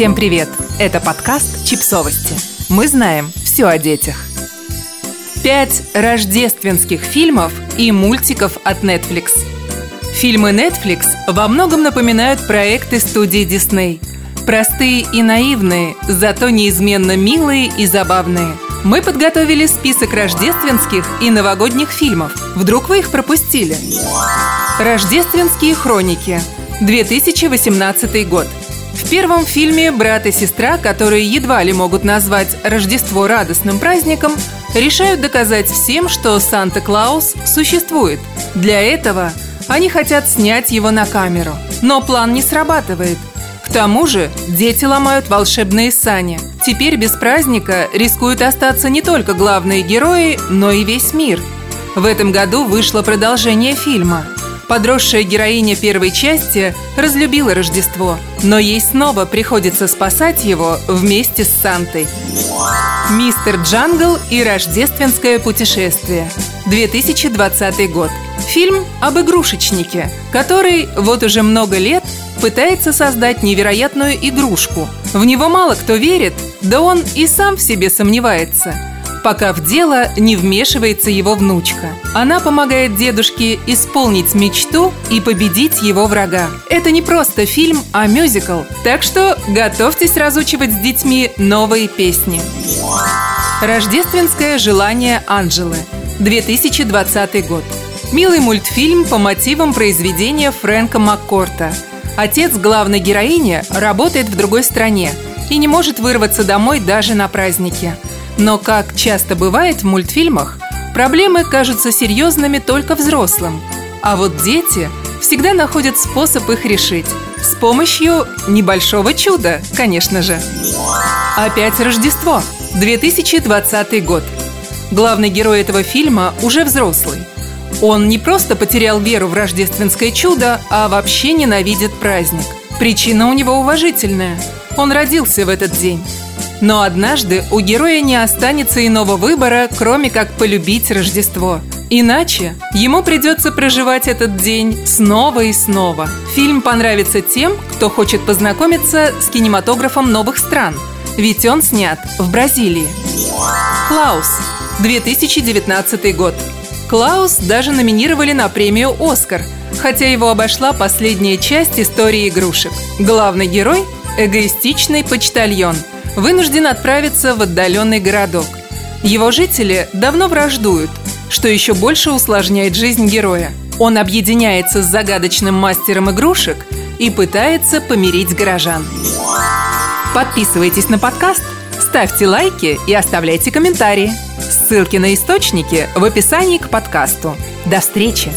Всем привет! Это подкаст «Чипсовости». Мы знаем все о детях. Пять рождественских фильмов и мультиков от Netflix. Фильмы Netflix во многом напоминают проекты студии Disney. Простые и наивные, зато неизменно милые и забавные. Мы подготовили список рождественских и новогодних фильмов. Вдруг вы их пропустили? Рождественские хроники. 2018 год. В первом фильме брат и сестра, которые едва ли могут назвать Рождество радостным праздником, решают доказать всем, что Санта-Клаус существует. Для этого они хотят снять его на камеру. Но план не срабатывает. К тому же дети ломают волшебные сани. Теперь без праздника рискуют остаться не только главные герои, но и весь мир. В этом году вышло продолжение фильма – Подросшая героиня первой части разлюбила Рождество, но ей снова приходится спасать его вместе с Сантой. «Мистер Джангл и рождественское путешествие» 2020 год. Фильм об игрушечнике, который вот уже много лет пытается создать невероятную игрушку. В него мало кто верит, да он и сам в себе сомневается – пока в дело не вмешивается его внучка. Она помогает дедушке исполнить мечту и победить его врага. Это не просто фильм, а мюзикл, так что готовьтесь разучивать с детьми новые песни. Рождественское желание Анжелы. 2020 год. Милый мультфильм по мотивам произведения Фрэнка Маккорта. Отец главной героини работает в другой стране и не может вырваться домой даже на празднике – но, как часто бывает в мультфильмах, проблемы кажутся серьезными только взрослым. А вот дети всегда находят способ их решить. С помощью небольшого чуда, конечно же. Опять Рождество. 2020 год. Главный герой этого фильма уже взрослый. Он не просто потерял веру в рождественское чудо, а вообще ненавидит праздник. Причина у него уважительная. Он родился в этот день. Но однажды у героя не останется иного выбора, кроме как полюбить Рождество. Иначе ему придется проживать этот день снова и снова. Фильм понравится тем, кто хочет познакомиться с кинематографом новых стран, ведь он снят в Бразилии. Клаус, 2019 год. Клаус даже номинировали на премию «Оскар», хотя его обошла последняя часть истории игрушек. Главный герой – эгоистичный почтальон – вынужден отправиться в отдаленный городок. Его жители давно враждуют, что еще больше усложняет жизнь героя. Он объединяется с загадочным мастером игрушек и пытается помирить горожан. Подписывайтесь на подкаст, ставьте лайки и оставляйте комментарии. Ссылки на источники в описании к подкасту. До встречи!